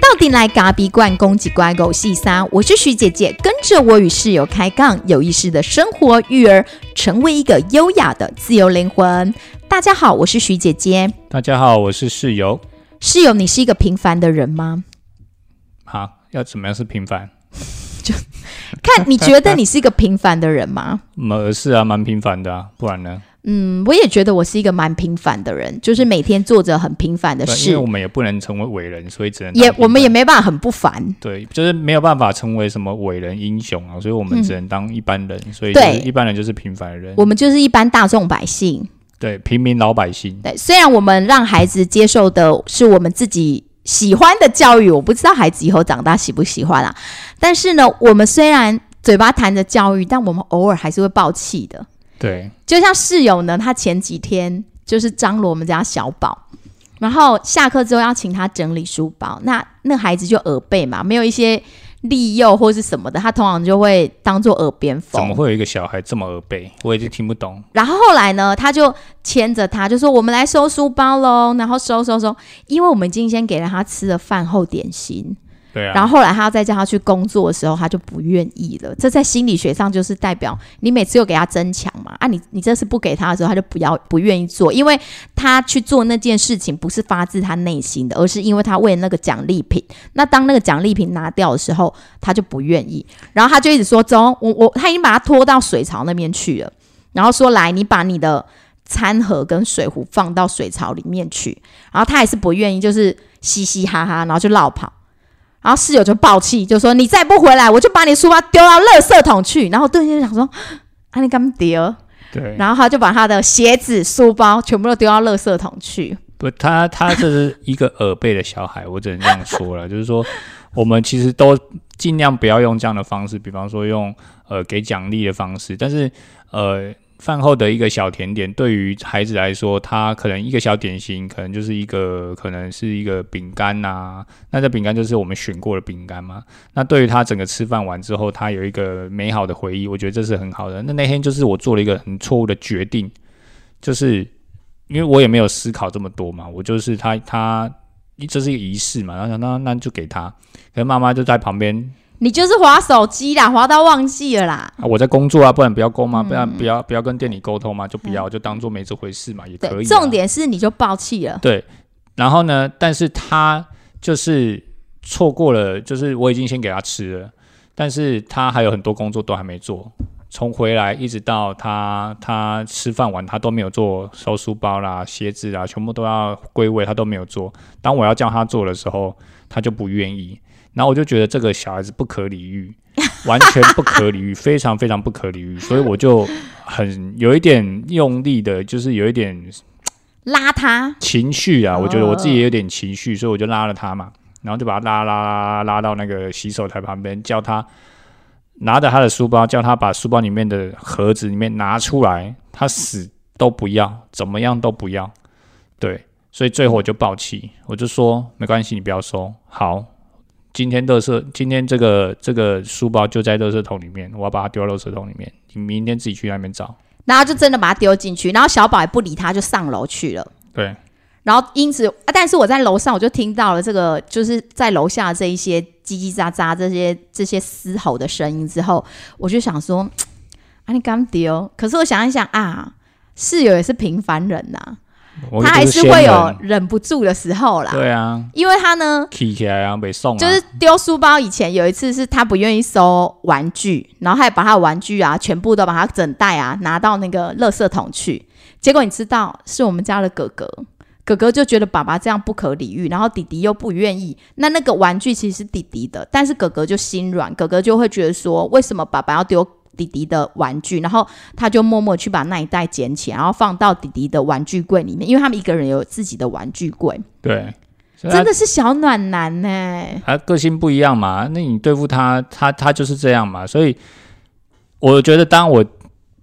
到底来嘎比罐攻击乖狗细沙，我是徐姐姐，跟着我与室友开杠，有意识的生活育儿，成为一个优雅的自由灵魂。大家好，我是徐姐姐。大家好，我是室友。室友，你是一个平凡的人吗？好，要怎么样是平凡？就看你觉得你是一个平凡的人吗？呃，是啊，蛮平凡的啊，不然呢？嗯，我也觉得我是一个蛮平凡的人，就是每天做着很平凡的事。因为我们也不能成为伟人，所以只能也我们也没办法很不凡。对，就是没有办法成为什么伟人英雄啊，所以我们只能当一般人。所以，对，一般人就是平凡人。我们就是一般大众百姓。对，平民老百姓。对，虽然我们让孩子接受的是我们自己喜欢的教育，我不知道孩子以后长大喜不喜欢啊。但是呢，我们虽然嘴巴谈着教育，但我们偶尔还是会爆气的。对，就像室友呢，他前几天就是张罗我们家小宝，然后下课之后要请他整理书包，那那孩子就耳背嘛，没有一些利诱或是什么的，他通常就会当做耳边风。怎么会有一个小孩这么耳背？我已经听不懂。然后后来呢，他就牵着他就说：“我们来收书包喽。”然后收收收，因为我们今天先给了他吃了饭后点心。对，然后后来他要再叫他去工作的时候，他就不愿意了。这在心理学上就是代表你每次又给他增强嘛啊，你你这次不给他的时候，他就不要不愿意做，因为他去做那件事情不是发自他内心的，而是因为他为了那个奖励品。那当那个奖励品拿掉的时候，他就不愿意。然后他就一直说：“走，我我他已经把他拖到水槽那边去了。”然后说：“来，你把你的餐盒跟水壶放到水槽里面去。”然后他还是不愿意，就是嘻嘻哈哈，然后就绕跑。然后室友就暴气，就说：“你再不回来，我就把你书包丢到垃圾桶去。”然后对方就想说：“ 啊，你干丢？”对。然后他就把他的鞋子、书包全部都丢到垃圾桶去。不，他他这是一个耳背的小孩，我只能这样说了。就是说，我们其实都尽量不要用这样的方式，比方说用呃给奖励的方式，但是呃。饭后的一个小甜点，对于孩子来说，他可能一个小点心，可能就是一个，可能是一个饼干呐。那这饼干就是我们选过的饼干嘛？那对于他整个吃饭完之后，他有一个美好的回忆，我觉得这是很好的。那那天就是我做了一个很错误的决定，就是因为我也没有思考这么多嘛，我就是他他这是一个仪式嘛，然后想那那就给他，可是妈妈就在旁边。你就是划手机啦，划到忘记了啦。啊，我在工作啊，不然不要沟吗？不然不要不要跟店里沟通嘛？就不要，就当做没这回事嘛，也可以。重点是你就爆气了。对，然后呢？但是他就是错过了，就是我已经先给他吃了，但是他还有很多工作都还没做。从回来一直到他他吃饭完，他都没有做收书包啦、鞋子啦，全部都要归位，他都没有做。当我要叫他做的时候，他就不愿意。然后我就觉得这个小孩子不可理喻，完全不可理喻，非常非常不可理喻，所以我就很有一点用力的，就是有一点拉他？情绪啊，我觉得我自己也有点情绪，所以我就拉了他嘛，然后就把他拉拉拉拉到那个洗手台旁边，叫他拿着他的书包，叫他把书包里面的盒子里面拿出来，他死都不要，怎么样都不要，对，所以最后我就爆气，我就说没关系，你不要收，好。今天垃圾，今天这个这个书包就在垃圾桶里面，我要把它丢到垃圾桶里面。你明天自己去那边找。然后就真的把它丢进去，然后小宝也不理他，就上楼去了。对。然后因此，啊但是我在楼上，我就听到了这个，就是在楼下这一些叽叽喳喳、这些这些嘶吼的声音之后，我就想说，啊，你刚丢。可是我想一想啊，室友也是平凡人呐。他还是会有忍不住的时候啦。对啊，因为他呢，起起来啊，被送，就是丢书包。以前有一次是他不愿意收玩具，然后还把他的玩具啊全部都把他整袋啊拿到那个垃圾桶去。结果你知道，是我们家的哥哥，哥哥就觉得爸爸这样不可理喻，然后弟弟又不愿意。那那个玩具其实是弟弟的，但是哥哥就心软，哥哥就会觉得说，为什么爸爸要丢？弟弟的玩具，然后他就默默去把那一袋捡起来，然后放到弟弟的玩具柜里面，因为他们一个人有自己的玩具柜。对，真的是小暖男呢。他个性不一样嘛，那你对付他，他他就是这样嘛。所以我觉得，当我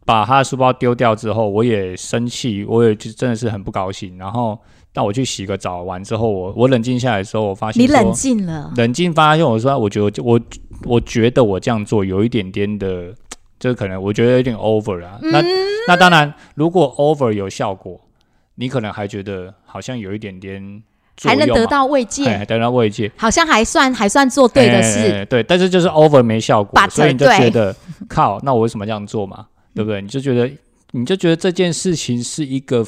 把他的书包丢掉之后，我也生气，我也就真的是很不高兴。然后，当我去洗个澡完之后，我我冷静下来的时候，我发现你冷静了，冷静发现，我说，我觉得我我觉得我这样做有一点点的。这可能我觉得有点 over 啦。嗯那那当然，如果 over 有效果，你可能还觉得好像有一点点还，能得到慰哎藉，得到慰藉，好像还算还算做对的哎事。哎对，但是就是 over 没效果 But，所以你就对觉得靠，那我为什么这样做嘛？对不对？你就觉得你就觉得这件事情是一个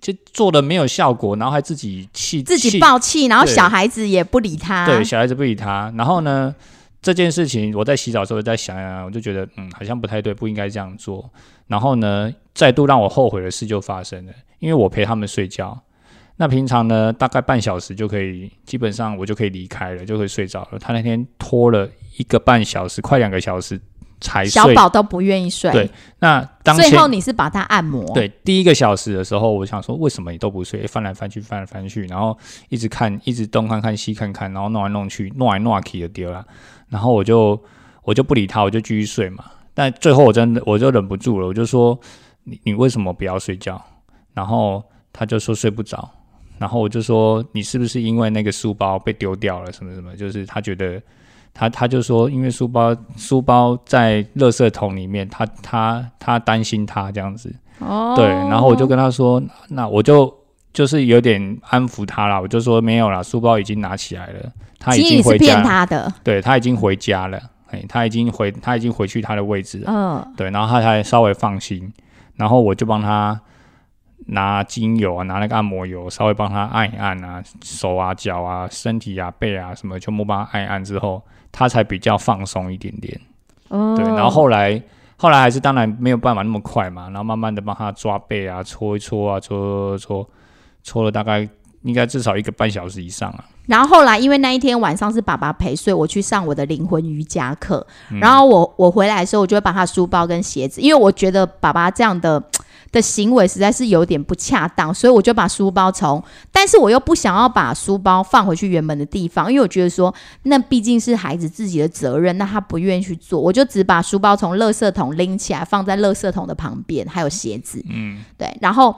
就做的没有效果，然后还自己气自己气爆气，然后小孩子也不理他。对，小孩子不理他。然后呢，这件事情我在洗澡的时候在想想，我就觉得嗯，好像不太对，不应该这样做。然后呢，再度让我后悔的事就发生了，因为我陪他们睡觉。那平常呢，大概半小时就可以，基本上我就可以离开了，就可以睡着了。他那天拖了一个半小时，快两个小时才睡小。宝都不愿意睡。对那当最后你是把他按摩。，对，第一个小时的时候，我想说，为什么你都不睡？翻来翻去，翻来翻去，然后一直看，一直东看看西看看，然后弄来弄去，弄来弄去的丢了。然后我就我就不理他，我就继续睡嘛。但最后我真的我就忍不住了，我就说你你为什么不要睡觉？然后他就说睡不着。然后我就说你是不是因为那个书包被丢掉了什么什么？就是他觉得他他就说因为书包书包在垃圾桶里面，他他他担心他这样子。哦，对，然后我就跟他说，那我就就是有点安抚他啦，我就说没有啦，书包已经拿起来了，他已经回家，他的。对他已经回家了，哎，他已经回他已经回去他的位置了，嗯，对，然后他才稍微放心，然后我就帮他拿精油啊，拿那个按摩油，稍微帮他按一按啊，手啊、脚啊、身体啊、背啊什么，全部帮他按一按之后，他才比较放松一点点。哦，对，然后后来后来还是当然没有办法那么快嘛，然后慢慢的帮他抓背啊，搓一搓啊，搓搓搓，搓了大概应该至少一个半小时以上啊。然后后来，因为那一天晚上是爸爸陪睡，我去上我的灵魂瑜伽课。嗯然后我我回来的时候，我就会把他书包跟鞋子，因为我觉得爸爸这样的 的行为实在是有点不恰当，所以我就把书包从，但是我又不想要把书包放回去原本的地方，因为我觉得说那毕竟是孩子自己的责任，那他不愿意去做，我就只把书包从垃圾桶拎起来，放在垃圾桶的旁边，还有鞋子。嗯，对，然后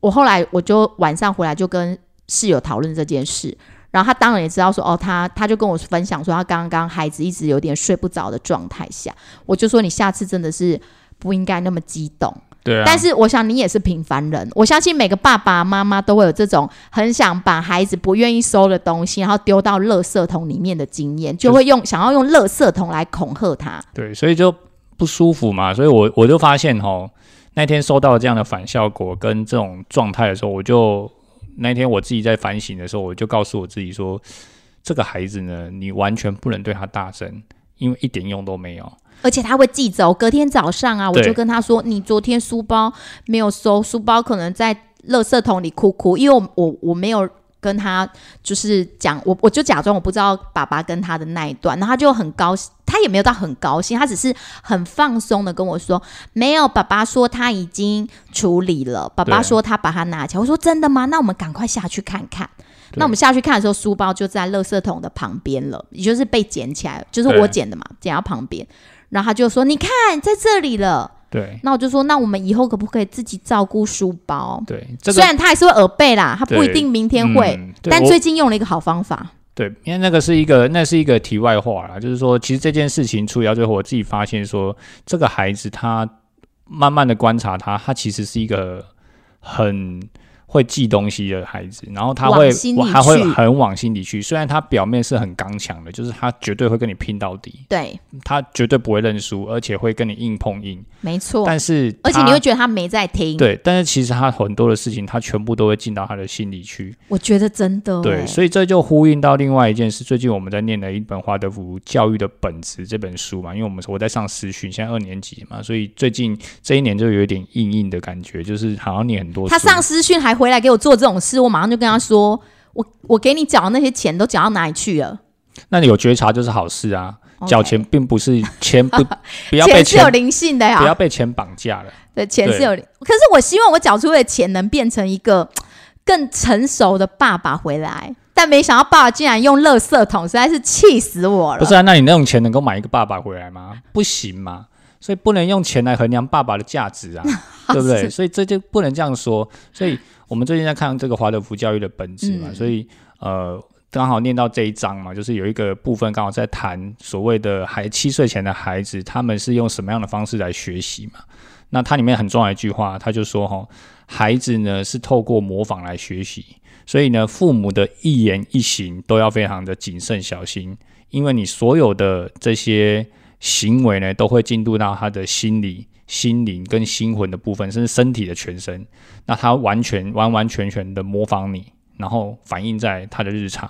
我后来我就晚上回来就跟室友讨论这件事，然后他当然也知道说，哦，他他就跟我分享说，他刚刚孩子一直有点睡不着的状态下，我就说你下次真的是不应该那么激动。对啊。但是我想你也是平凡人，我相信每个爸爸妈妈都会有这种很想把孩子不愿意收的东西，然后丢到垃圾桶里面的经验，就会用想要用垃圾桶来恐吓他。对，所以就不舒服嘛，所以我我就发现吼，那天收到这样的反效果跟这种状态的时候，我就那天我自己在反省的时候，我就告诉我自己说，这个孩子呢，你完全不能对他大声，因为一点用都没有。而且他会记着，隔天早上啊，我就跟他说：“你昨天书包没有收，书包可能在垃圾桶里哭哭，因为我我我没有跟他就是讲，我我就假装我不知道爸爸跟他的那一段，然后他就很高兴，他也没有到很高兴，他只是很放松的跟我说：没有，爸爸说他已经处理了，爸爸说他把它拿起来。我说真的吗？那我们赶快下去看看。”那我们下去看的时候，书包就在垃圾桶的旁边了，也就是被捡起来，就是我捡的嘛，捡到旁边。然后他就说：“你看，在这里了。对”那我就说：“那我们以后可不可以自己照顾书包？对，这个虽然他还是会耳背啦，他不一定明天会，嗯但最近用了一个好方法。对，因为那个是一个，那是一个题外话啦，就是说，其实这件事情处理到最后，我自己发现说，这个孩子他慢慢的观察他，他其实是一个很会记东西的孩子，然后他会往心里还会很往心里去。虽然他表面是很刚强的，就是他绝对会跟你拼到底，对，他绝对不会认输，而且会跟你硬碰硬。没错。但是，而且你会觉得他没在听。，对，但是其实他很多的事情，他全部都会进到他的心里去。我觉得真的对，欸所以这就呼应到另外一件事。最近我们在念的一本华德福教育的本质这本书嘛，因为我们我在上实训，现在二年级嘛，所以最近这一年就有一点硬硬的感觉，就是好像念很多。他上私训还回来给我做这种事，我马上就跟他说：“我我给你缴的那些钱都缴到哪里去了？那你有觉察就是好事啊。缴钱并不是钱不 不要被钱是有灵性的呀不要，被钱绑架了。对，钱是有灵。可是我希望我缴出的钱能变成一个更成熟的爸爸回来，但没想到爸爸竟然用垃圾桶，实在是气死我了。不是啊，那你那种钱能够买一个爸爸回来吗？不行嘛。所以不能用钱来衡量爸爸的价值啊，对不对？所以这就不能这样说。所以我们最近在看这个华德福教育的本质嘛，嗯所以呃，刚好念到这一章嘛，就是有一个部分刚好在谈所谓的孩七岁前的孩子，他们是用什么样的方式来学习嘛？那它里面很重要一句话，他就说哈，孩子呢是透过模仿来学习，所以呢，父母的一言一行都要非常的谨慎小心，因为你所有的这些行为呢，都会进入到他的心理、心灵跟心魂的部分，甚至身体的全身，那他完全完完全全的模仿你，然后反映在他的日常。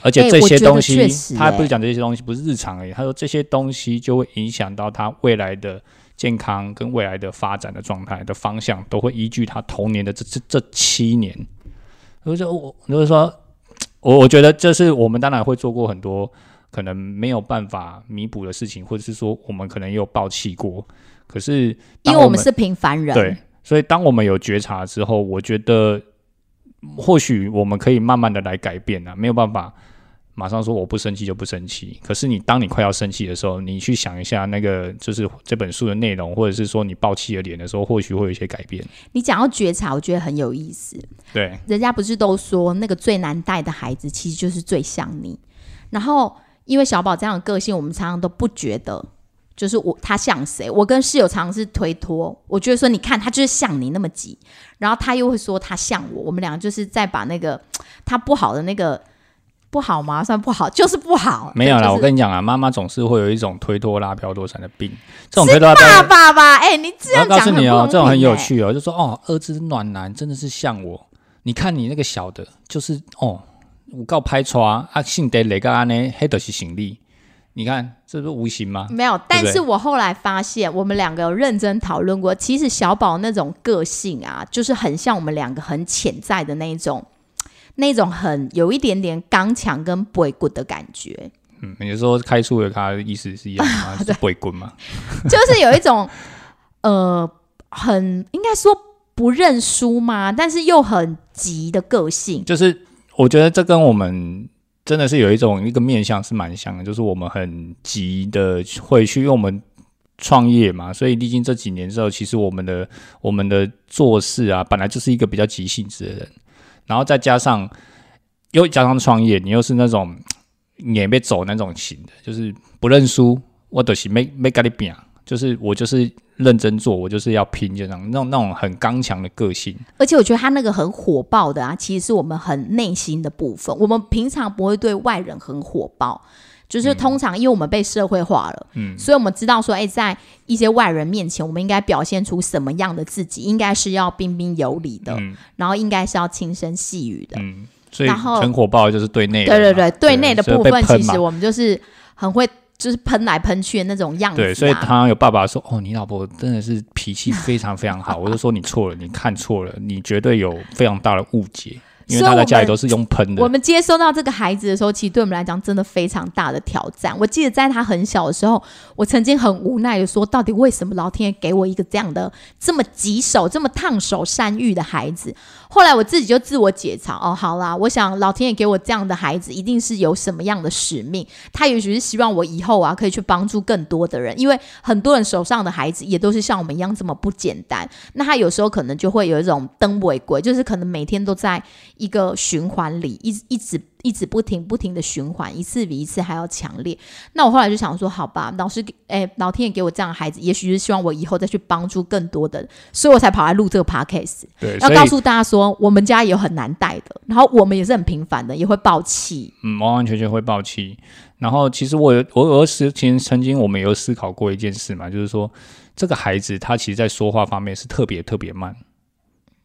而且这些东西，他不是讲这些东西不是日常而已。他说这些东西就会影响到他未来的健康跟未来的发展的状态的方向，都会依据他童年的这这这七年。所以说，我就是说，我我觉得这是我们当然会做过很多可能没有办法弥补的事情，或者是说我们可能也有抱气过。可是因为我们是平凡人，对，所以当我们有觉察之后，我觉得或许我们可以慢慢的来改变啊，没有办法。马上说我不生气就不生气，可是你当你快要生气的时候，你去想一下那个就是这本书的内容，或者是说你爆气的脸的时候，或许会有一些改变。你讲到觉察，我觉得很有意思。对，人家不是都说那个最难带的孩子其实就是最像你。然后因为小宝这样的个性，我们常常都不觉得就是我他像谁。我跟室友常常是推脱，我觉得说你看他就是像你那么急，然后他又会说他像我，我们两个就是在把那个他不好的那个。不好吗？算不好，就是不好。没有啦，我跟你讲啊，妈妈总是会有一种推脱拉飘多产的病。这种推脱爸爸吧？哎，你这样讲，告诉你哦，这种很有趣哦，就说哦，儿子暖男真的是像我。你看你那个小的，就是哦，五告拍窗啊，姓得哪个安呢？黑的是行李。你看这是无形吗？没有，但是我后来发现，我们两个有认真讨论过，其实小宝那种个性啊，就是很像我们两个很潜在的那一种。那种很有一点点刚强跟不会滚的感觉。嗯，你说开出的他的意思是一样吗？是不会滚吗？就是有一种呃，很应该说不认输吗？但是又很急的个性。就是我觉得这跟我们真的是有一种一个面相是蛮像的，就是我们很急的会去，因为我们创业嘛，所以历经这几年之后，其实我们的我们的做事啊，本来就是一个比较急性子的人。然后再加上，又加上创业，你又是那种也被走那种型的，就是不认输，我都是没没跟你拼，就是我就是认真做，我就是要拼，就那种那种那种很刚强的个性。而且我觉得他那个很火爆的啊，其实是我们很内心的部分。我们平常不会对外人很火爆。就是通常，因为我们被社会化了，嗯，所以我们知道说，哎，在一些外人面前，我们应该表现出什么样的自己？应该是要彬彬有礼的，然后应该是要轻声细语的，嗯。所以很火爆就是对内，对对对，对内的部分，其实我们就是很会，就是喷来喷去的那种样子。对，所以常常有爸爸说：“哦，你老婆真的是脾气非常非常好。” 我就说：“你错了，你看错了，你绝对有非常大的误解。”因为他在家里都是用喷的。我们接收到这个孩子的时候，其实对我们来讲真的非常大的挑战。我记得在他很小的时候，我曾经很无奈的说：“到底为什么老天爷给我一个这样的这么棘手、这么烫手山芋的孩子？”后来我自己就自我解嘲：“哦，好啦，我想老天爷给我这样的孩子，一定是有什么样的使命。他也许是希望我以后啊，可以去帮助更多的人。因为很多人手上的孩子也都是像我们一样这么不简单。那他有时候可能就会有一种灯不为贵，就是可能每天都在一个循环里，一一直。”一直不停不停的循环，一次比一次还要强烈。那我后来就想说，好吧，老师，哎，老天爷给我这样的孩子，也许是希望我以后再去帮助更多的，所以我才跑来录这个 podcast，对，要告诉大家说，我们家也有很难带的，然后我们也是很平凡的，也会爆气，嗯，完完全全会爆气。然后其实我有我有时其实曾经我们有思考过一件事嘛，就是说这个孩子他其实在说话方面是特别特别慢。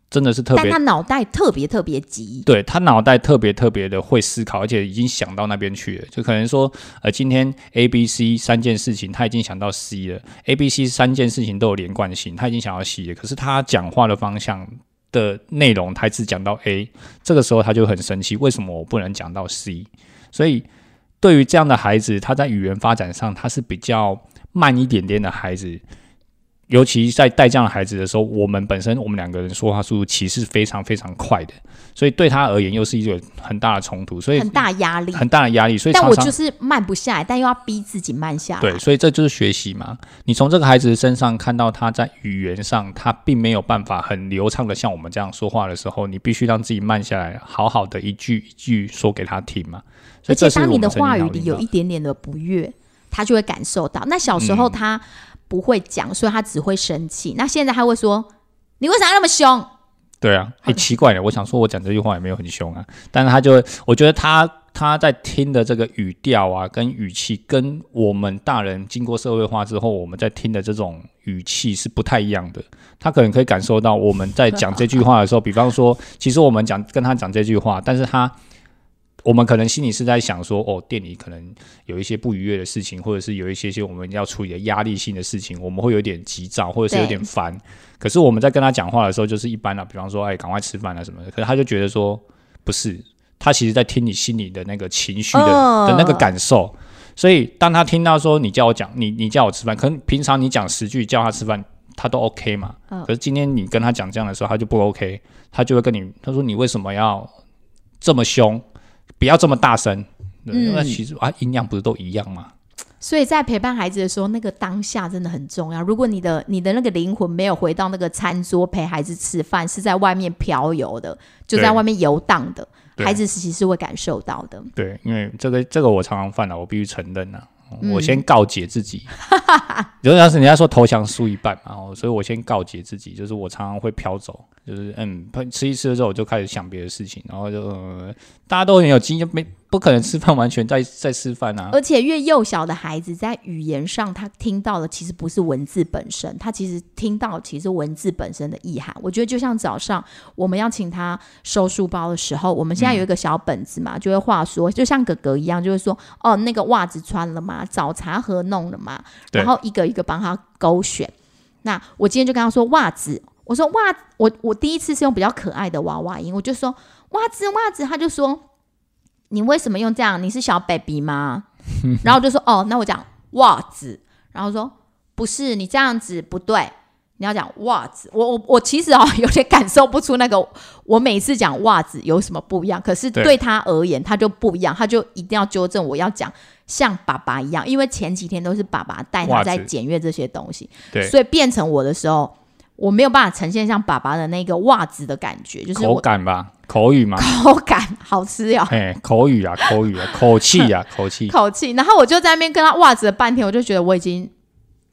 真的是特别，但他脑袋特别特别急。对他脑袋特别特别的会思考，而且已经想到那边去了。就可能说，呃，今天 A、B、C 三件事情，他已经想到 C 了。A、B、C 三件事情都有连贯性，他已经想到 C 了。可是他讲话的方向的内容，他只讲到 A，这个时候他就很生气，为什么我不能讲到 C？所以对于这样的孩子，他在语言发展上他是比较慢一点点的孩子。尤其在带这样的孩子的时候，我们本身我们两个人说话速度其实非常非常快的，所以对他而言又是一个很大的冲突，所以很大压力，很大的压力。所以但我就是慢不下来，但又要逼自己慢下来。对，所以这就是学习嘛。你从这个孩子身上看到他在语言上，他并没有办法很流畅的像我们这样说话的时候，你必须让自己慢下来，好好的一句一句说给他听嘛。所而且以这是当你的话语里有一点点的不悦，他就会感受到。那小时候嗯他不会讲，所以他只会生气。那现在他会说：“你为啥要那么凶对啊，很奇怪的。我想说，我讲这句话也没有很凶啊，但是他就，我觉得他他在听的这个语调啊，跟语气，跟我们大人经过社会化之后，我们在听的这种语气是不太一样的。他可能可以感受到我们在讲这句话的时候，比方说，其实我们讲跟他讲这句话，但是他。我们可能心里是在想说，哦，店里可能有一些不愉悦的事情，或者是有一些些我们要处理的压力性的事情，我们会有点急躁，或者是有点烦。可是我们在跟他讲话的时候，就是一般的，比方说，哎，赶快吃饭啊什么的。可是他就觉得说，不是，他其实在听你心里的那个情绪的、嗯的那个感受。所以当他听到说你叫我讲，你你叫我吃饭，可能平常你讲十句叫他吃饭，他都 OK 嘛。嗯可是今天你跟他讲这样的时候，他就不 OK，他就会跟你他说你为什么要这么凶，不要这么大声。那其实啊，音量不是都一样吗？？”所以在陪伴孩子的时候，那个当下真的很重要。如果你的你的那个灵魂没有回到那个餐桌陪孩子吃饭，是在外面漂游的，就在外面游荡的，孩子其实是会感受到的。对，因为这个这个我常常犯了，我必须承认呐、嗯我先告诫自己，就是要是人家说投降输一半嘛，哦所以我先告诫自己，就是我常常会飘走，就是嗯，吃一吃之后我就开始想别的事情，然后就、呃、大家都很有经验，没不可能吃饭完全在在吃饭啊，而且越幼小的孩子，在语言上他听到的其实不是文字本身，他其实听到其实文字本身的意涵。我觉得就像早上我们要请他收书包的时候，我们现在有一个小本子嘛，就会话说，就像哥哥一样，就会说哦，那个袜子穿了吗？早茶盒弄了吗？然后一个一个帮他勾选。那我今天就跟他说袜子，我说袜，我我第一次是用比较可爱的娃娃音，我就说袜子袜子，他就说你为什么用这样？你是小 baby 吗？然后我就说哦，那我讲袜子，然后说不是，你这样子不对，你要讲袜子。我我我其实哦 有点感受不出那个我每次讲袜子有什么不一样，可是对对他而言他就不一样，他就一定要纠正我要讲像爸爸一样，因为前几天都是爸爸带他在检阅这些东西，对，所以变成我的时候。我没有办法呈现像爸爸的那个袜子的感觉，就是口感吧，口语嘛，口感好吃哦，哎，口语啊，口语啊，口气啊，口气，口气，然后我就在那边跟他袜子了半天，我就觉得我已经，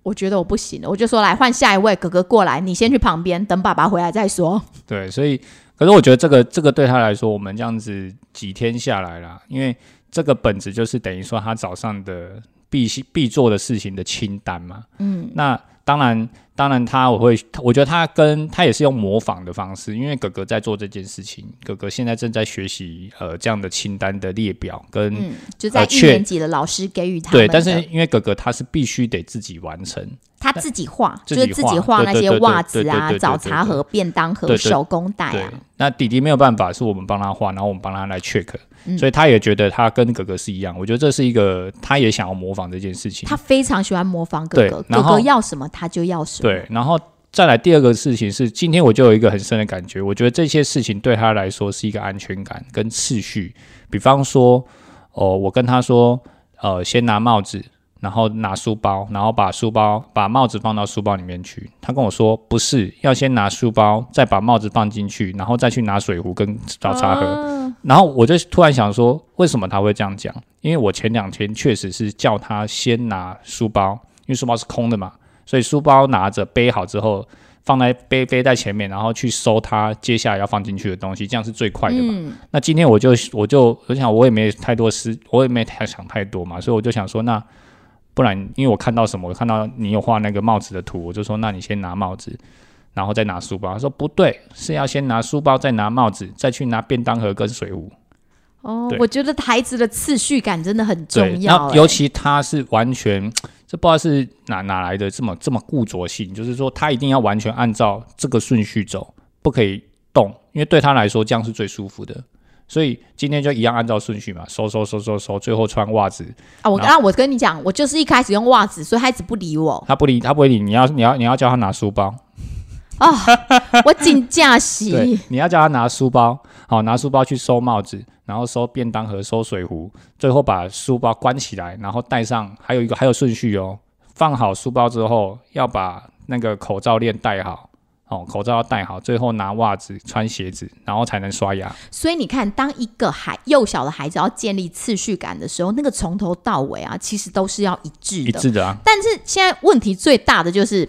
我觉得我不行了，我就说来换下一位哥哥过来，你先去旁边等爸爸回来再说。对，所以可是我觉得这个这个对他来说，我们这样子几天下来啦，因为这个本子就是等于说他早上的必须必做的事情的清单嘛。嗯，那当然，当然他我会，我觉得他跟他也是用模仿的方式，因为哥哥在做这件事情，哥哥现在正在学习呃这样的清单的列表跟、嗯，就在一年级的老师给予他们对，但是因为哥哥他是必须得自己完成，他自己画，就是自己画画那些袜子啊、早茶盒、便当盒、手工袋啊，，那弟弟没有办法，是我们帮他画，然后我们帮他来 check，、嗯所以他也觉得他跟哥哥是一样。我觉得这是一个，他也想要模仿这件事情他。非常喜欢模仿哥哥，哥哥要什么他就要什么。对，然后再来第二个事情是，今天我就有一个很深的感觉，我觉得这些事情对他来说是一个安全感跟次序。比方说，哦，我跟他说，呃，先拿帽子，然后拿书包，然后把书包把帽子放到书包里面去。他跟我说，不是，要先拿书包，再把帽子放进去，然后再去拿水壶跟早茶喝。啊然后我就突然想说，为什么他会这样讲？因为我前两天确实是叫他先拿书包，因为书包是空的嘛，所以书包拿着背好之后，放在背背在前面，然后去收他接下来要放进去的东西，这样是最快的嘛。嗯，那今天我就我就我想我也没太多思，我也没太想太多嘛，所以我就想说，那不然因为我看到什么，我看到你有画那个帽子的图，我就说，那你先拿帽子。然后再拿书包，他说不对，是要先拿书包，再拿帽子，再去拿便当盒跟水壶。哦我觉得孩子的次序感真的很，重要、尤其他是完全，这不知道是哪哪来的这么这么固着性，就是说他一定要完全按照这个顺序走，不可以动，因为对他来说这样是最舒服的。所以今天就一样按照顺序嘛，收收收收收，最后穿袜子，啊，我然后那我跟你讲，我就是一开始用袜子，所以孩子不理我。他不理他不会理你，你要你要你要叫他拿书包，啊，我紧驾 对洗，，你要叫他拿书包，好拿书包去收帽子，然后收便当盒、收水壶，最后把书包关起来，然后戴上，还有一个还有顺序哦，放好书包之后要把那个口罩链戴好。哦，口罩要戴好，最后拿袜子、穿鞋子，然后才能刷牙。所以你看，当一个孩幼小的孩子要建立次序感的时候，那个从头到尾啊，其实都是要一致的。一致的啊，但是现在问题最大的就是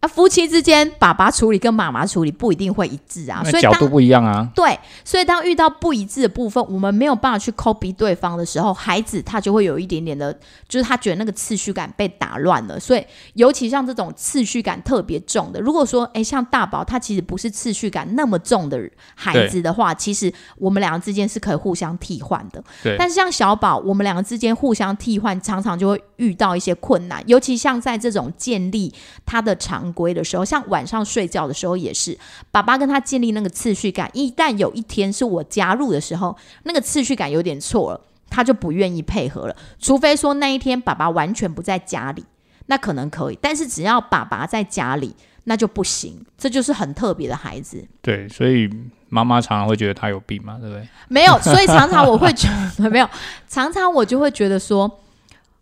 啊，夫妻之间爸爸处理跟妈妈处理不一定会一致啊，所以角度不一样啊。对，所以当遇到不一致的部分，我们没有办法去 copy 对方的时候，孩子他就会有一点点的，就是他觉得那个次序感被打乱了。所以，尤其像这种次序感特别重的，如果说，哎，像大宝他其实不是次序感那么重的孩子的话，其实我们两个之间是可以互相替换的。对，但是像小宝，我们两个之间互相替换，常常就会遇到一些困难，尤其像在这种建立他的常规的时候，像晚上睡觉的时候也是，爸爸跟他建立那个次序感，一旦有一天是我加入的时候，那个次序感有点错了，他就不愿意配合了，除非说那一天爸爸完全不在家里，那可能可以，但是只要爸爸在家里。那就不行，这就是很特别的孩子。对，所以妈妈常常会觉得他有病嘛，对不对？没有，所以常常我会觉得没有，常常我就会觉得说，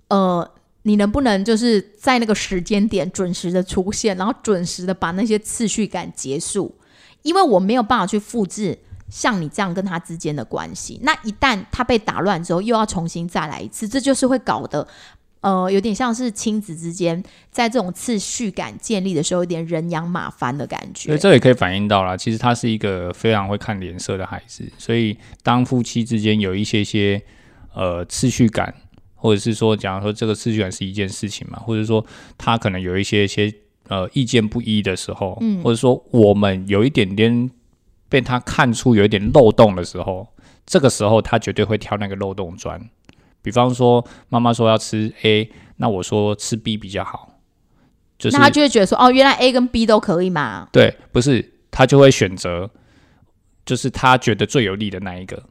呃，你能不能就是在那个时间点准时的出现，然后准时的把那些次序感结束？因为我没有办法去复制像你这样跟他之间的关系。那一旦他被打乱之后，又要重新再来一次，这就是会搞得。呃，有点像是亲子之间在这种次序感建立的时候，有点人仰马翻的感觉。所以这也可以反映到啦，其实他是一个非常会看脸色的孩子，所以当夫妻之间有一些些呃次序感，或者是说，假如说这个次序感是一件事情嘛，或者说他可能有一些些呃意见不一的时候，嗯或者说我们有一点点被他看出有一点漏洞的时候，这个时候他绝对会挑那个漏洞钻。比方说，妈妈说要吃 A，那我说吃 B 比较好，就是那他就会觉得说，哦，原来 A 跟 B 都可以嘛。对，不是他就会选择，就是他觉得最有利的那一个，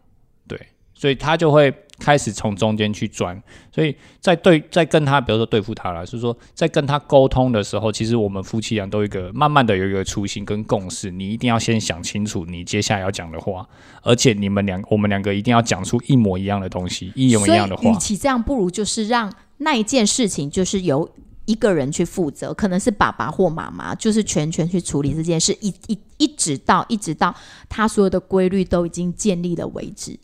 对，所以他就会开始从中间去钻。所以在对在跟他，比如说对付他了，是说在跟他沟通的时候，其实我们夫妻俩都有一个慢慢的有一个初心跟共识，你一定要先想清楚你接下来要讲的话，而且你们两我们两个一定要讲出一模一样的东西，一模一样的话，与。其这样，不如就是让那一件事情就是由一个人去负责，可能是爸爸或妈妈，就是全权去处理这件事，一一一直到一直到他所有的规律都已经建立了为止。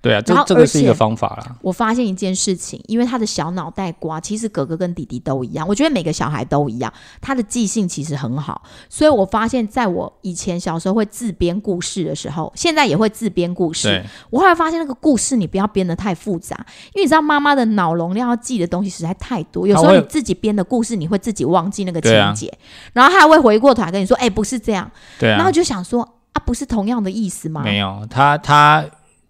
对啊，这这个是一个方法啦。我发现一件事情，因为他的小脑袋瓜，其实哥哥跟弟弟都一样，我觉得每个小孩都一样，他的记性其实很好，所以我发现在我以前小时候会自编故事的时候，现在也会自编故事。我后来发现那个故事你不要编的太复杂，因为你知道妈妈的脑容量要记的东西实在太多，有时候你自己编的故事你会自己忘记那个情节，然后他还会回过头来跟你说：“哎、不是这样。对啊，然后就想说：“啊，不是同样的意思吗？”没有，他他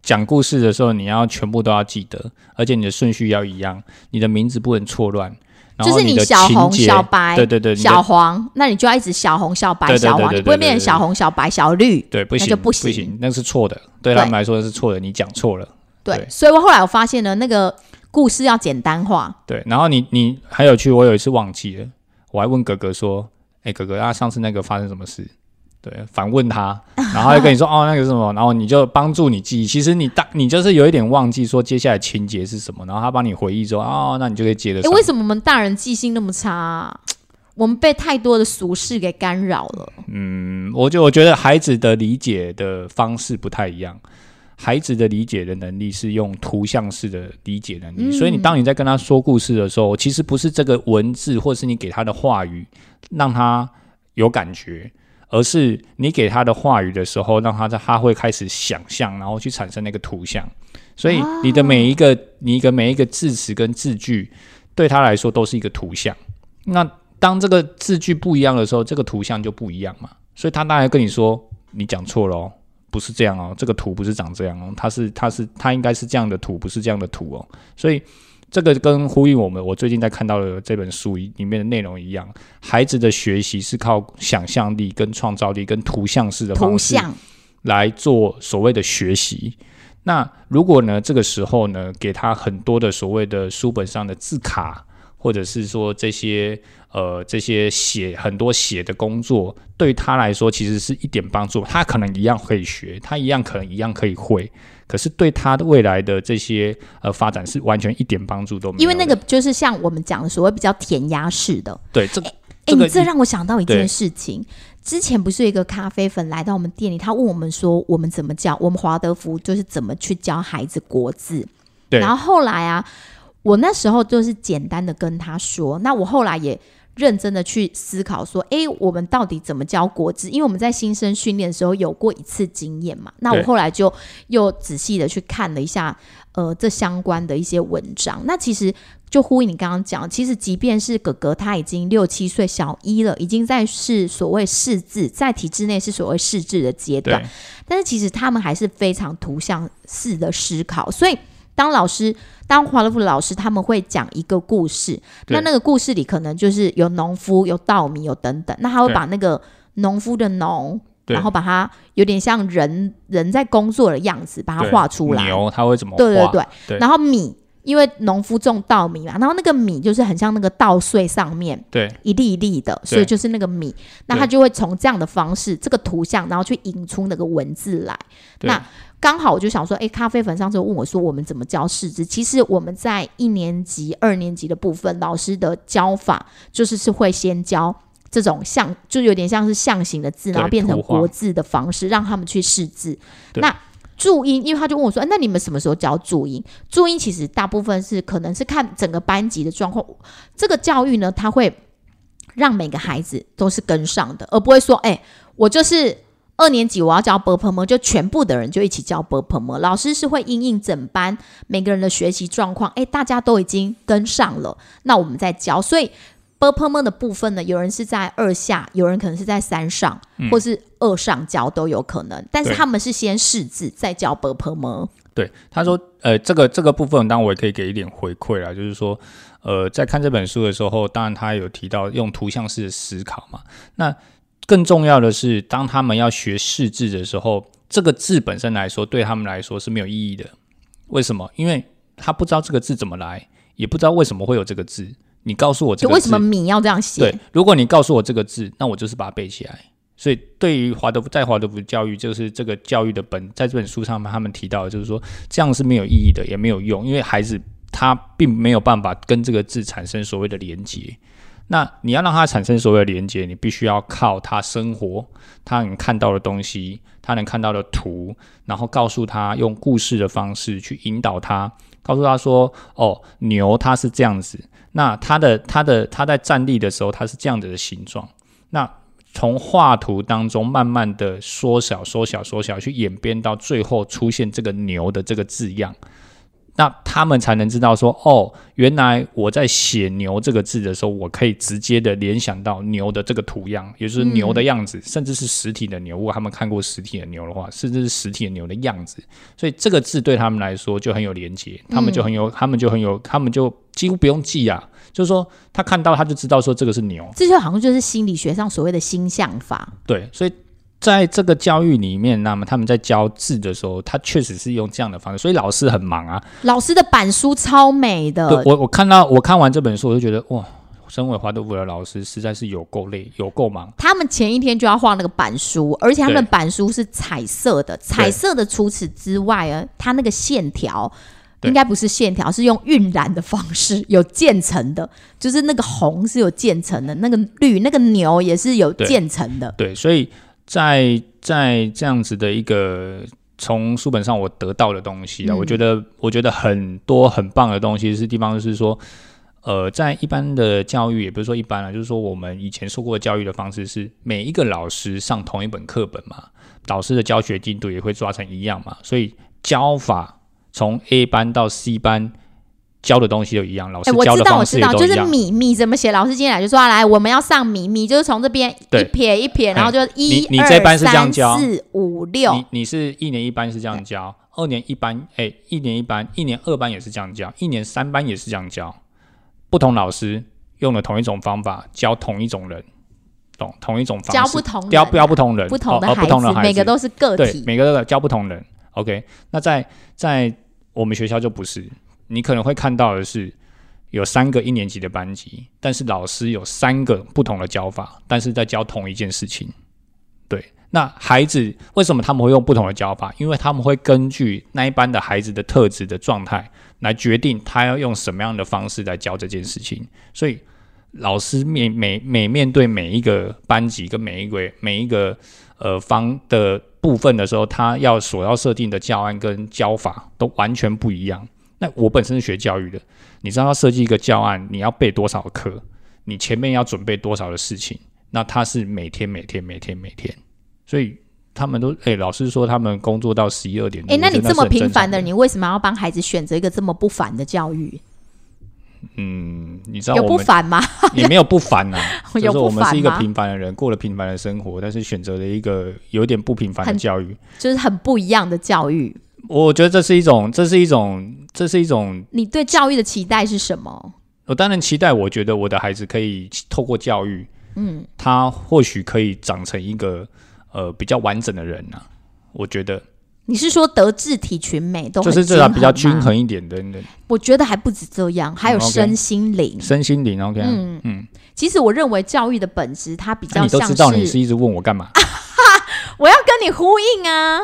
讲故事的时候，你要全部都要记得，而且你的顺序要一样，你的名字不能错乱。然就是后你的小红、小白，对对对，小黄，那你就要一直小红、小白、小黄，你不会变成小红、小白、小绿。对不行，那就不不行那是错的，对对他们来说是错的，你讲错了。对，对所以我后来我发现呢，那个故事要简单化。对，然后你你还有去，我有一次忘记了，我还问哥哥说：“哎、哥哥，啊，上次那个发生什么事？”对，反问他，然后他就跟你说：“哦，那个什么？”然后你就帮助你记忆。其实你当你就是有一点忘记说接下来情节是什么，然后他帮你回忆之后，哦，那你就可以接得诶，上。为什么我们大人记性那么差啊、我们被太多的俗事给干扰了。嗯，我就我觉得孩子的理解的方式不太一样。孩子的理解的能力是用图像式的理解能力，嗯所以你当你在跟他说故事的时候，其实不是这个文字或是你给他的话语让他有感觉，而是你给他的话语的时候，让他在他会开始想象，然后去产生那个图像。所以你的每一个、你的每一个字词跟字句，对他来说都是一个图像。那当这个字句不一样的时候，这个图像就不一样嘛。所以他当然跟你说你讲错了哦，不是这样哦，这个图不是长这样哦，它是它是它应该是这样的图，不是这样的图哦。所以这个跟呼应我们我最近在看到的这本书里面的内容一样，孩子的学习是靠想象力、跟创造力、跟图像式的方式，来做所谓的学习。那如果呢，这个时候呢，给他很多的所谓的书本上的字卡，或者是说这些呃这些写很多写的工作，对他来说其实是一点帮助。他可能一样可以学，他一样可能一样可以会，可是对他的未来的这些呃发展是完全一点帮助都没有。因为那个就是像我们讲的所谓比较填鸭式的。对这个哎、这个你这让我想到一件事情。之前不是有一个咖啡粉来到我们店里，他问我们说我们怎么教，我们华德福就是怎么去教孩子国字。对然后后来啊，我那时候就是简单的跟他说，那我后来也认真的去思考说，诶，我们到底怎么教国字？因为我们在新生训练的时候有过一次经验嘛，那我后来就又仔细的去看了一下，呃，这相关的一些文章。那其实就呼应你刚刚讲，其实即便是哥哥他已经六七岁小一了，已经在是所谓识字，在体制内是所谓识字的阶段对，但是其实他们还是非常图像式的思考，所以当老师。当华乐福的老师，他们会讲一个故事，那那个故事里可能就是有农夫、有稻米、有等等，那他会把那个农夫的农，然后把它有点像人人在工作的样子，把它画出来。牛他会怎么对对对，对。然后米，因为农夫种稻米嘛，然后那个米就是很像那个稻穗上面对。一粒一粒的，所以就是那个米，那他就会从这样的方式，这个图像，然后去引出那个文字来。那刚好我就想说，诶，咖啡粉上次问我说我们怎么教识字，其实我们在一年级、二年级的部分，老师的教法就是是会先教。这种象就有点像是象形的字，然后变成国字的方式，让他们去试字。那注音，因为他就问我说：“哎那你们什么时候教注音？”注音其实大部分是可能是看整个班级的状况。这个教育呢，他会让每个孩子都是跟上的，而不会说：“哎、我就是二年级我要教 b r p m 就全部的人就一起教 b r p m 老师是会因应整班每个人的学习状况，哎、大家都已经跟上了，那我们再教。所以 b r p m 的部分呢，有人是在二下，有人可能是在三上，或是二上教都有可能。但是他们是先试字，再教 b r p m 对，他说，呃，这个这个部分，当然我也可以给一点回馈啦，就是说，呃，在看这本书的时候，当然他有提到用图像式思考嘛。那更重要的是，当他们要学识字的时候，这个字本身来说，对他们来说是没有意义的。为什么？因为他不知道这个字怎么来，也不知道为什么会有这个字。你告诉我这个为什么米要这样写对？，如果你告诉我这个字，那我就是把它背起来。所以，对于华德福在华德福教育，就是这个教育的本，在这本书上面，他们提到的就是说，这样是没有意义的，也没有用，因为孩子他并没有办法跟这个字产生所谓的连接。那你要让他产生所谓的连接，你必须要靠他生活，他能看到的东西，他能看到的图，然后告诉他用故事的方式去引导他，告诉他说：“哦，牛它是这样子，那它的它的它在站立的时候，它是这样子的形状。那从画图当中慢慢的缩小、缩小、缩小，去演变到最后出现这个牛的这个字样。那他们才能知道说，哦，原来我在写“牛”这个字的时候，我可以直接的联想到牛的这个图样，也就是牛的样子，甚至是实体的牛。如果他们看过实体的牛的话，甚至是实体的牛的样子，所以这个字对他们来说就很有连接，他们就很有，他们就很有，他们就几乎不用记啊，就是说他看到他就知道说这个是牛，这就好像就是心理学上所谓的星象法。对，所以在这个教育里面，那么他们在教字的时候，他确实是用这样的方式，所以老师很忙啊。老师的板书超美的对，我我看到我看完这本书，我就觉得哇，身为华德福的老师实在是有够累，有够忙。他们前一天就要画那个板书，而且他们的板书是彩色的。彩色的除此之外啊，它那个线条应该不是线条，是用晕染的方式，有渐层的，就是那个红是有渐层的，那个绿那个牛也是有对渐层的。对，所以在在这样子的一个从书本上我得到的东西啊，嗯我觉得我觉得很多很棒的东西是地方就是说。呃，在一般的教育，也不是说一般了，就是说我们以前受过的教育的方式是每一个老师上同一本课本嘛，老师的教学进度也会抓成一样嘛，所以教法从 A 班到 C 班教的东西都一样，老师哎，我知道，教的方我知道，就是式也都一样。米米怎么写？老师今天来就说，啊来，我们要上米米，就是从这边一撇一撇，然后就一你你这班是这样二教？三四五六。你，你是一年一班是这样教，二年一班，哎、一年一班，一年二班也是这样教，一年三班也是这样教，不同老师用了同一种方法教同一种人，懂？同一种方式教不同人教教不同人，不同的孩子，不同的孩子，每个都是个对，体。每个都教不同人 OK，那在在我们学校就不是，你可能会看到的是有三个一年级的班级，但是老师有三个不同的教法，但是在教同一件事情。对，那孩子为什么他们会用不同的教法？因为他们会根据那一班的孩子的特质的状态来决定他要用什么样的方式来教这件事情。所以老师面每每面对每一个班级跟每一个每一个呃方的。部分的时候，他要所要设定的教案跟教法都完全不一样。那我本身是学教育的，你知道要设计一个教案，你要备多少课，你前面要准备多少的事情。那他是每天每天每天每天，所以他们都哎，老师说他们工作到十一二点。哎，那你这么平凡的，你为什么要帮孩子选择一个这么不凡的教育？嗯，你知道有不凡吗？也没有不凡呐，就是我们是一个平凡的人，过了平凡的生活，但是选择了一个有点不平凡的教育，就是很不一样的教育。我觉得这是一种，这是一种，这是一种。你对教育的期待是什么？我当然期待，我觉得我的孩子可以透过教育，嗯，他或许可以长成一个呃比较完整的人呐。我觉得。你是说德智体群美都就是至少比较均衡一点的？我觉得还不止这样，还有身心灵。身心灵，OK，嗯嗯。其实我认为教育的本质，它比较像是。你都知道，你是一直问我干嘛？我要跟你呼应啊，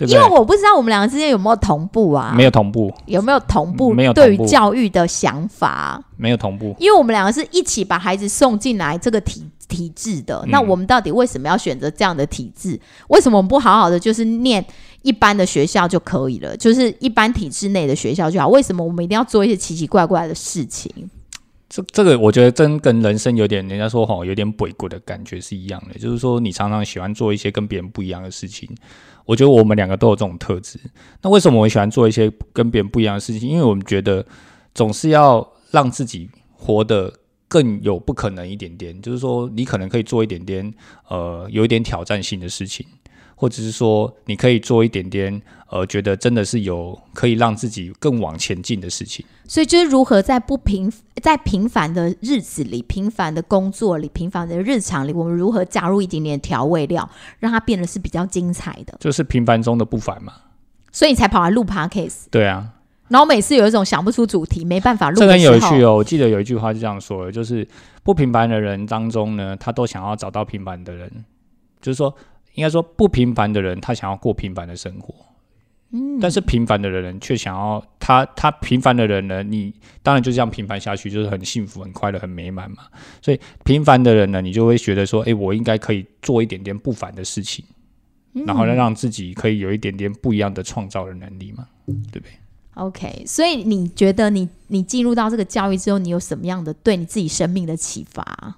因为我不知道我们两个之间有没有同步啊？没有同步。有没有同步？没有。对于教育的想法，没有同步。因为我们两个是一起把孩子送进来这个体体制的，那我们到底为什么要选择这样的体制？为什么我们不好好的就是念？一般的学校就可以了，就是一般体制内的学校就好。为什么我们一定要做一些奇奇怪怪的事情？这这个我觉得真跟人生有点，人家说哈，有点鬼鬼的感觉是一样的。就是说，你常常喜欢做一些跟别人不一样的事情。我觉得我们两个都有这种特质。那为什么我喜欢做一些跟别人不一样的事情？因为我们觉得总是要让自己活得更有不可能一点点。就是说，你可能可以做一点点呃，有一点挑战性的事情。或者是说，你可以做一点点，呃，觉得真的是有可以让自己更往前进的事情。所以，就是如何在不平、在平凡的日子里、平凡的工作里、平凡的日常里，我们如何加入一点点调味料，让它变得是比较精彩的？就是平凡中的不凡嘛。所以你才跑来录 podcast。对啊。然后每次有一种想不出主题，没办法录。这很有趣哦。我记得有一句话是这样说的：，就是不平凡的人当中呢，他都想要找到平凡的人，就是说。应该说，不平凡的人他想要过平凡的生活，嗯，但是平凡的人却想要他他平凡的人呢，你当然就这样平凡下去，就是很幸福、很快乐、很美满嘛。所以平凡的人呢，你就会觉得说，哎，我应该可以做一点点不凡的事情，然后呢，让自己可以有一点点不一样的创造的能力嘛，对不对？OK，所以你觉得你你进入到这个教育之后，你有什么样的对你自己生命的启发？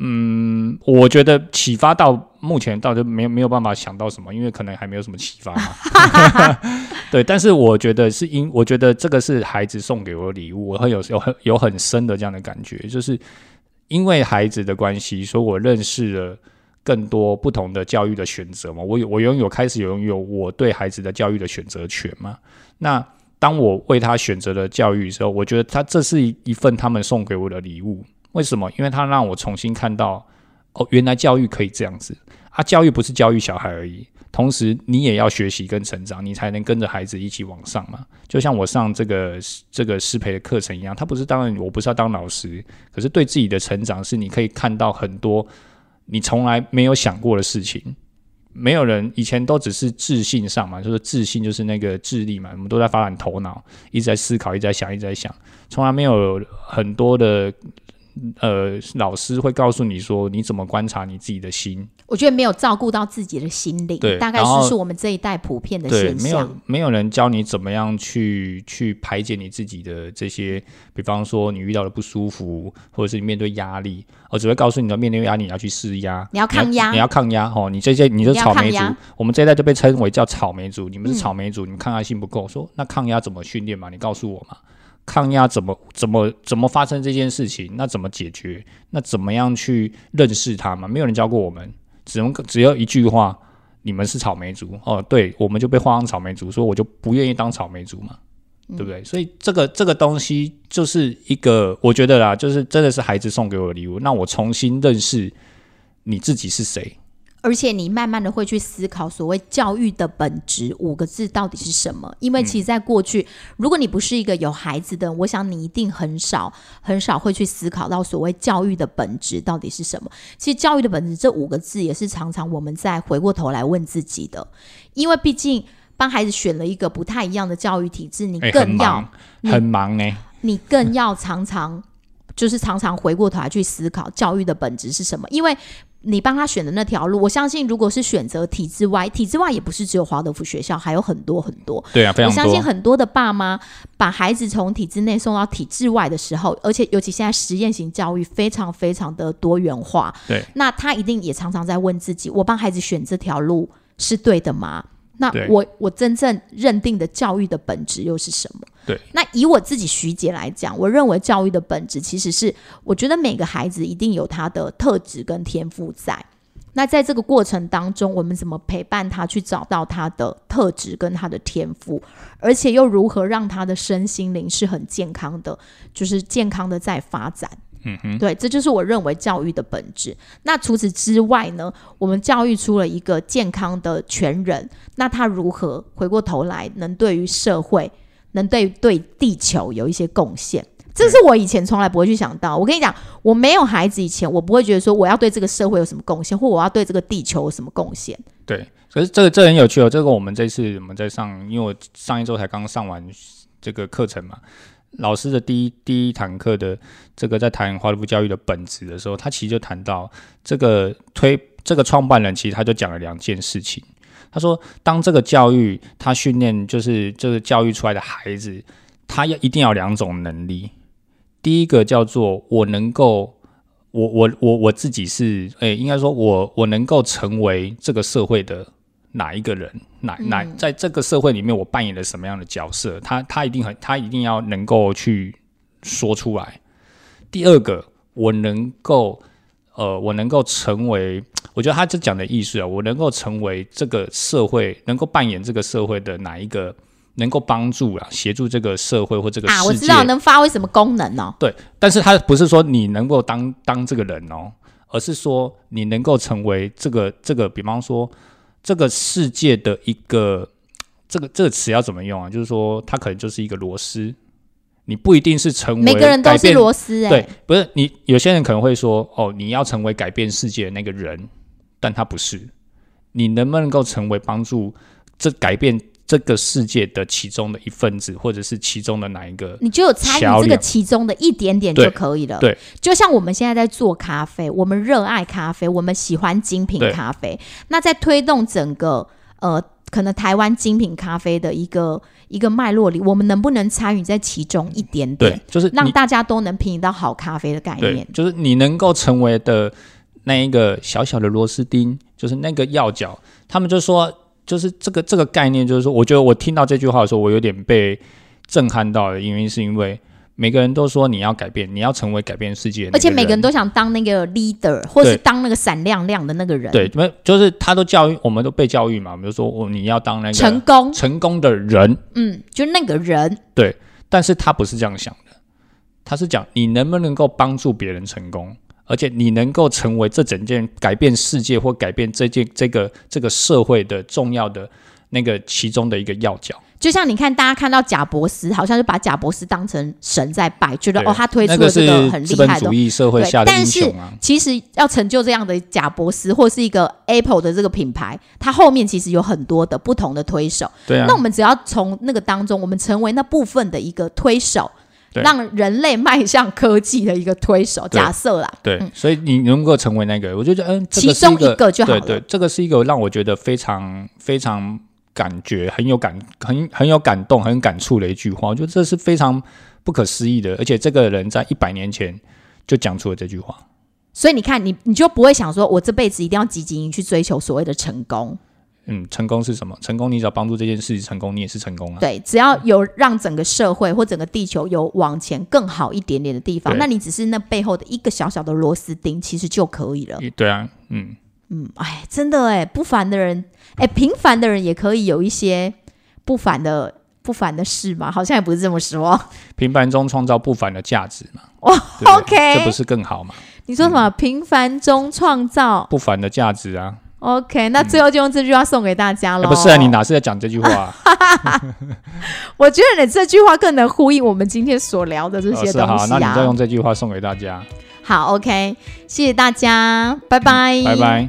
嗯，我觉得启发到目前到就没有没有办法想到什么，因为可能还没有什么启发嘛。对，但是我觉得是因，我觉得这个是孩子送给我的礼物，我很有有很有很深的这样的感觉，就是因为孩子的关系，所以我认识了更多不同的教育的选择嘛。我有我拥有开始拥有我对孩子的教育的选择权嘛。那当我为他选择了教育的时候，我觉得他这是一一份他们送给我的礼物。为什么？因为他让我重新看到，哦，原来教育可以这样子啊！教育不是教育小孩而已，同时你也要学习跟成长，你才能跟着孩子一起往上嘛。就像我上这个这个师培的课程一样，他不是当然我不是要当老师，可是对自己的成长是你可以看到很多你从来没有想过的事情。没有人以前都只是自信上嘛，就是自信就是那个智力嘛，我们都在发展头脑，一直在思考，一直在想，一直在想，从来没有很多的。呃，老师会告诉你说，你怎么观察你自己的心？我觉得没有照顾到自己的心灵，对，大概是是我们这一代普遍的现象。没有没有人教你怎么样去去排解你自己的这些，比方说你遇到的不舒服，或者是你面对压力，我只会告诉你的面对压力你要去施压，你要抗压，你要抗压哦。你这些你是草莓族，我们这一代就被称为叫草莓族，你们是草莓族，你们抗压性不够。说那抗压怎么训练嘛？你告诉我嘛。抗压怎么怎么怎么发生这件事情？那怎么解决？那怎么样去认识他嘛？没有人教过我们，只能只要一句话：你们是草莓族哦。对，我们就被画上草莓族，所以我就不愿意当草莓族嘛，对不对？所以这个这个东西就是一个，我觉得啦，就是真的是孩子送给我的礼物。那我重新认识你自己是谁。而且你慢慢的会去思考所谓教育的本质五个字到底是什么？因为其实，在过去，如果你不是一个有孩子的，我想你一定很少很少会去思考到所谓教育的本质到底是什么。其实，教育的本质这五个字也是常常我们在回过头来问自己的，因为毕竟帮孩子选了一个不太一样的教育体制，你更要、忙，很忙呢。你更要常常就是常常回过头来去思考教育的本质是什么，因为你帮他选的那条路，我相信如果是选择体制外，体制外也不是只有华德福学校，还有很多很多。对啊，非我。相信很多的爸妈把孩子从体制内送到体制外的时候，而且尤其现在实验型教育非常非常的多元化，对，那他一定也常常在问自己：我帮孩子选这条路是对的吗？那我我真正认定的教育的本质又是什么？对，那以我自己徐姐来讲，我认为教育的本质其实是，我觉得每个孩子一定有他的特质跟天赋在。那在这个过程当中，我们怎么陪伴他去找到他的特质跟他的天赋，而且又如何让他的身心灵是很健康的，就是健康的在发展。嗯哼，对，这就是我认为教育的本质。那除此之外呢，我们教育出了一个健康的全人，那他如何回过头来能对于社会，能对对地球有一些贡献？这是我以前从来不会去想到。我跟你讲，我没有孩子以前，我不会觉得说我要对这个社会有什么贡献，或我要对这个地球有什么贡献。对。可是这个这很有趣哦，这个我们这次我们在上，因为我上一周才刚上完这个课程嘛，老师的第一第一堂课的这个在谈华德福教育的本质的时候，他其实就谈到这个推这个创办人，其实他就讲了两件事情。他说，当这个教育他训练就是就是教育出来的孩子，他要一定要两种能力。第一个叫做我能够，我我我我自己是，诶、应该说我我能够成为这个社会的哪一个人，哪哪在这个社会里面我扮演了什么样的角色，他他一定很，他一定要能够去说出来。第二个，我能够，呃，我能够成为，我觉得他这讲的意思啊，我能够成为这个社会，能够扮演这个社会的哪一个，能够帮助啊，协助这个社会或这个啊，我知道能发挥什么功能哦。对，但是他不是说你能够当当这个人哦，而是说你能够成为这个这个，比方说这个世界的一个这个这个词要怎么用啊？就是说，它可能就是一个螺丝，你不一定是成为每个人都是螺丝哎、对，不是你有些人可能会说，哦，你要成为改变世界的那个人，但他不是。你能不能够成为帮助这改变这个世界的其中的一份子，或者是其中的哪一个？你就有参与这个其中的一点点就可以了。对，就像我们现在在做咖啡，我们热爱咖啡，我们喜欢精品咖啡。那在推动整个呃，可能台湾精品咖啡的一个一个脉络里，我们能不能参与在其中一点点对，，就是让大家都能品饮到好咖啡的概对念，？就是你能够成为的那一个小小的螺丝钉，就是那个要角。他们就说，就是这个这个概念，就是说，我觉得我听到这句话的时候，我有点被震撼到的因为是因为每个人都说你要改变，你要成为改变世界的那而且每个人人都想当那个 leader，或是当那个闪亮亮的那个人，，对，没就是他都教育，我们都被教育嘛，比如说哦，你要当那个成功，成功的人，嗯，就那个人，对但是他不是这样想的，他是讲你能不能够帮助别人成功，而且你能够成为这整件改变世界或改变这件这个这个社会的重要的那个其中的一个要角。就像你看，大家看到贾伯斯，好像就把贾伯斯当成神在拜，觉得哦，他推出那个了这个很厉害的主义社会下但是其实要成就这样的贾伯斯或是一个 Apple 的这个品牌，它后面其实有很多的不同的推手。对啊那我，们只要从那个当中，我们成为那部分的一个推手，让人类迈向科技的一个推手。假设啦，对，所以你能够成为那个，我就觉得嗯，这其中一个就好了。对对，这个是一个让我觉得非常非常感觉很有感很很有感动、很感触的一句话。我觉得这是非常不可思议的，而且这个人在一百年前就讲出了这句话。所以你看，你你就不会想说，我这辈子一定要积极去追求所谓的成功。嗯，成功是什么？成功，你只要帮助这件事情成功，你也是成功啊。对，只要有让整个社会或整个地球有往前更好一点点的地方，那你只是那背后的一个小小的螺丝钉，其实就可以了。对啊，嗯，嗯哎真的哎不凡的人哎平凡的人也可以有一些不凡的不凡的事嘛好像也不是这么说。平凡中创造不凡的价值嘛 哇 ok 这不是更好吗你说什么？平凡中创造。不凡的价值啊。Ok 那最后就用这句话送给大家了不是啊你哪是在讲这句话？我觉得你这句话更能呼应我们今天所聊的这些东西好那你再用这句话送给大家。好，OK，谢谢大家，拜拜，拜拜。